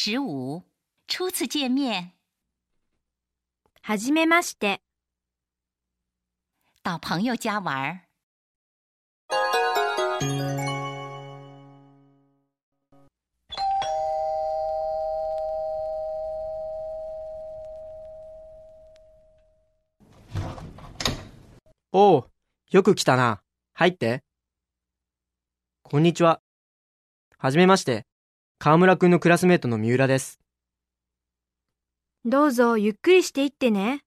十五，初次见面，はじめまして。到朋友家玩儿。おう、よく来たな。入って。こんにちは。はじめまして。河村くんのクラスメートの三浦です。どうぞゆっくりしていってね。